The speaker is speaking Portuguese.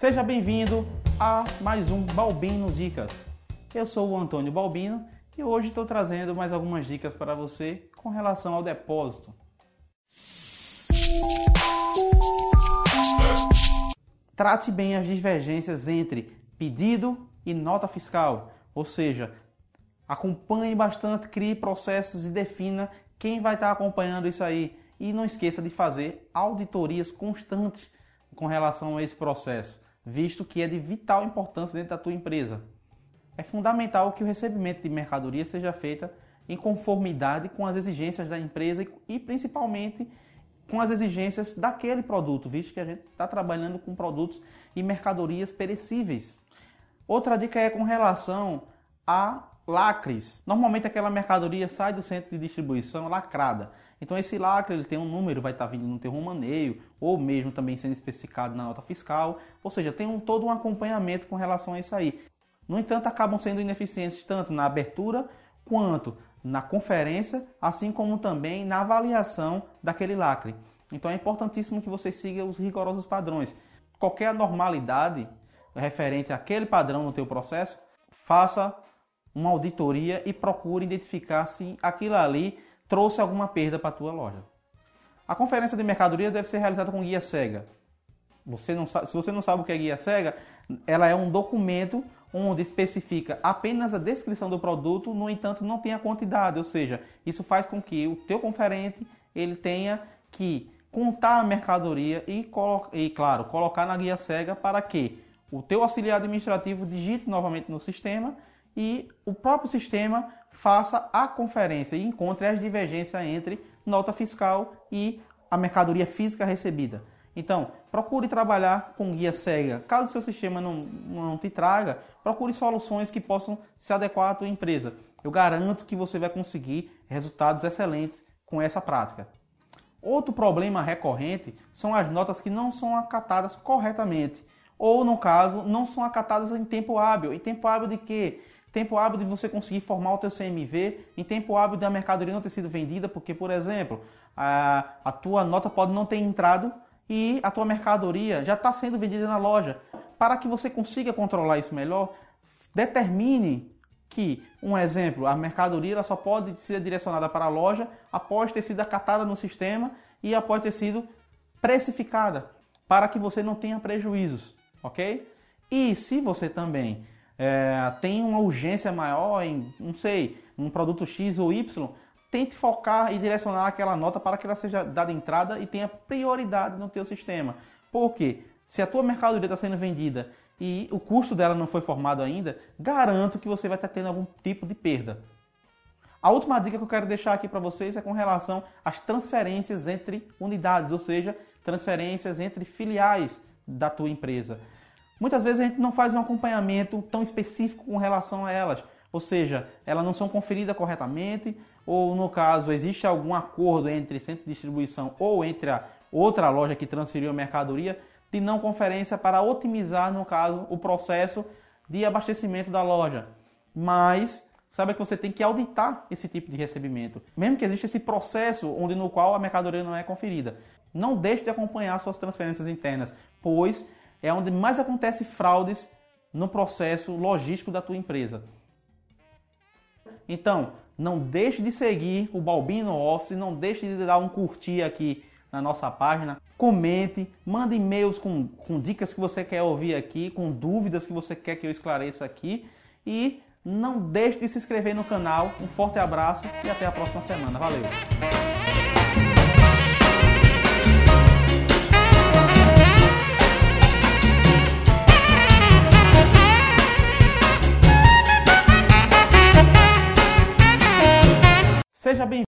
Seja bem-vindo a mais um Balbino Dicas. Eu sou o Antônio Balbino e hoje estou trazendo mais algumas dicas para você com relação ao depósito. Trate bem as divergências entre pedido e nota fiscal, ou seja, acompanhe bastante, crie processos e defina quem vai estar acompanhando isso aí. E não esqueça de fazer auditorias constantes com relação a esse processo visto que é de vital importância dentro da tua empresa. É fundamental que o recebimento de mercadoria seja feita em conformidade com as exigências da empresa e principalmente com as exigências daquele produto, visto que a gente está trabalhando com produtos e mercadorias perecíveis. Outra dica é com relação a lacres. Normalmente aquela mercadoria sai do centro de distribuição lacrada. Então esse lacre ele tem um número, vai estar vindo no teu romaneio, ou mesmo também sendo especificado na nota fiscal. Ou seja, tem um, todo um acompanhamento com relação a isso aí. No entanto, acabam sendo ineficientes tanto na abertura quanto na conferência, assim como também na avaliação daquele lacre. Então é importantíssimo que você siga os rigorosos padrões. Qualquer anormalidade referente àquele padrão no teu processo, faça uma auditoria e procure identificar se aquilo ali trouxe alguma perda para a tua loja. A conferência de mercadoria deve ser realizada com guia cega. Você não sabe, se você não sabe o que é guia cega, ela é um documento onde especifica apenas a descrição do produto, no entanto não tem a quantidade, ou seja, isso faz com que o teu conferente ele tenha que contar a mercadoria e, e claro, colocar na guia cega para que o teu auxiliar administrativo digite novamente no sistema e o próprio sistema faça a conferência e encontre as divergências entre nota fiscal e a mercadoria física recebida. Então, procure trabalhar com guia cega. Caso seu sistema não, não te traga, procure soluções que possam se adequar à tua empresa. Eu garanto que você vai conseguir resultados excelentes com essa prática. Outro problema recorrente são as notas que não são acatadas corretamente, ou no caso, não são acatadas em tempo hábil. Em tempo hábil de quê? Tempo hábil de você conseguir formar o teu CMV, em tempo hábil da mercadoria não ter sido vendida, porque, por exemplo, a, a tua nota pode não ter entrado e a tua mercadoria já está sendo vendida na loja. Para que você consiga controlar isso melhor, determine que, um exemplo, a mercadoria só pode ser direcionada para a loja após ter sido acatada no sistema e após ter sido precificada, para que você não tenha prejuízos, ok? E se você também é, tem uma urgência maior em, não sei, um produto X ou Y, tente focar e direcionar aquela nota para que ela seja dada entrada e tenha prioridade no teu sistema. Porque se a tua mercadoria está sendo vendida e o custo dela não foi formado ainda, garanto que você vai estar tendo algum tipo de perda. A última dica que eu quero deixar aqui para vocês é com relação às transferências entre unidades, ou seja, transferências entre filiais da tua empresa. Muitas vezes a gente não faz um acompanhamento tão específico com relação a elas, ou seja, elas não são conferidas corretamente, ou no caso existe algum acordo entre centro de distribuição ou entre a outra loja que transferiu a mercadoria de não conferência para otimizar, no caso, o processo de abastecimento da loja. Mas saiba que você tem que auditar esse tipo de recebimento, mesmo que exista esse processo onde no qual a mercadoria não é conferida. Não deixe de acompanhar suas transferências internas, pois é onde mais acontece fraudes no processo logístico da tua empresa. Então, não deixe de seguir o Balbino Office, não deixe de dar um curtir aqui na nossa página. Comente, mande e-mails com, com dicas que você quer ouvir aqui, com dúvidas que você quer que eu esclareça aqui. E não deixe de se inscrever no canal. Um forte abraço e até a próxima semana. Valeu! Seja bem